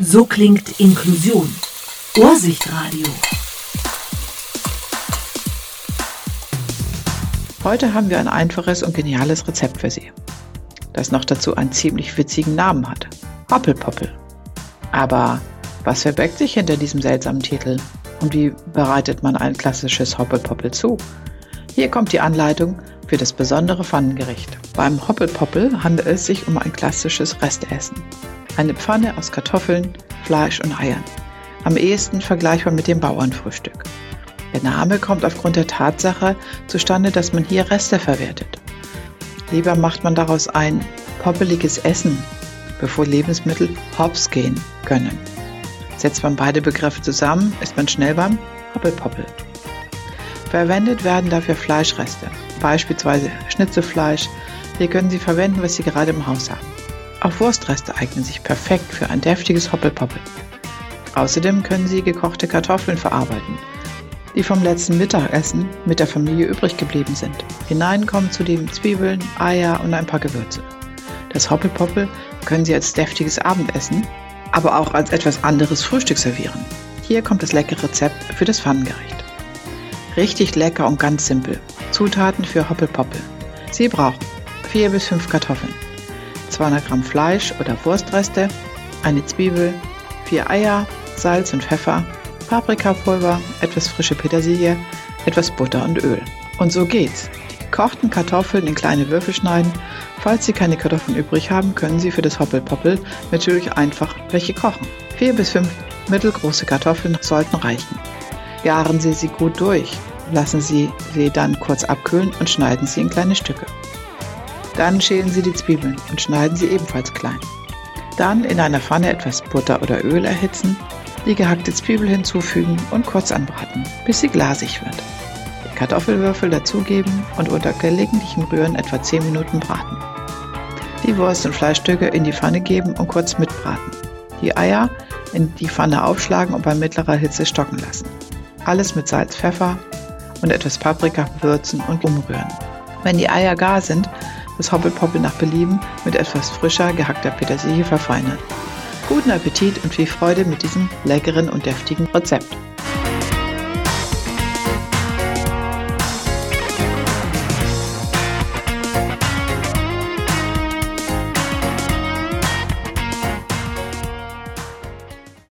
So klingt Inklusion. Vorsichtradio. Heute haben wir ein einfaches und geniales Rezept für Sie, das noch dazu einen ziemlich witzigen Namen hat. Hoppelpoppel. Aber was verbirgt sich hinter diesem seltsamen Titel? Und wie bereitet man ein klassisches Hoppelpoppel zu? Hier kommt die Anleitung für das besondere Pfannengericht. Beim Hoppelpoppel handelt es sich um ein klassisches Restessen. Eine Pfanne aus Kartoffeln, Fleisch und Eiern. Am ehesten vergleichbar mit dem Bauernfrühstück. Der Name kommt aufgrund der Tatsache zustande, dass man hier Reste verwertet. Lieber macht man daraus ein poppeliges Essen, bevor Lebensmittel hops gehen können. Setzt man beide Begriffe zusammen, ist man schnell beim Hoppelpoppel. Verwendet werden dafür Fleischreste, beispielsweise Schnitzelfleisch. Hier können Sie verwenden, was Sie gerade im Haus haben. Auch Wurstreste eignen sich perfekt für ein deftiges Hoppelpoppel. Außerdem können Sie gekochte Kartoffeln verarbeiten, die vom letzten Mittagessen mit der Familie übrig geblieben sind. Hinein kommen zudem Zwiebeln, Eier und ein paar Gewürze. Das Hoppelpoppel können Sie als deftiges Abendessen, aber auch als etwas anderes Frühstück servieren. Hier kommt das leckere Rezept für das Pfannengericht. Richtig lecker und ganz simpel. Zutaten für Hoppelpoppel. Sie brauchen 4 bis 5 Kartoffeln, 200 Gramm Fleisch oder Wurstreste, eine Zwiebel, 4 Eier, Salz und Pfeffer, Paprikapulver, etwas frische Petersilie, etwas Butter und Öl. Und so geht's. Die gekochten Kartoffeln in kleine Würfel schneiden. Falls Sie keine Kartoffeln übrig haben, können Sie für das Hoppelpoppel natürlich einfach welche kochen. 4 bis 5 mittelgroße Kartoffeln sollten reichen. Garen Sie sie gut durch. Lassen Sie sie dann kurz abkühlen und schneiden sie in kleine Stücke. Dann schälen Sie die Zwiebeln und schneiden sie ebenfalls klein. Dann in einer Pfanne etwas Butter oder Öl erhitzen, die gehackte Zwiebel hinzufügen und kurz anbraten, bis sie glasig wird. Die Kartoffelwürfel dazugeben und unter gelegentlichem Rühren etwa 10 Minuten braten. Die Wurst und Fleischstücke in die Pfanne geben und kurz mitbraten. Die Eier in die Pfanne aufschlagen und bei mittlerer Hitze stocken lassen. Alles mit Salz, Pfeffer und etwas Paprika würzen und umrühren. Wenn die Eier gar sind, das Hoppelpoppel nach Belieben mit etwas frischer gehackter Petersilie verfeinern. Guten Appetit und viel Freude mit diesem leckeren und deftigen Rezept.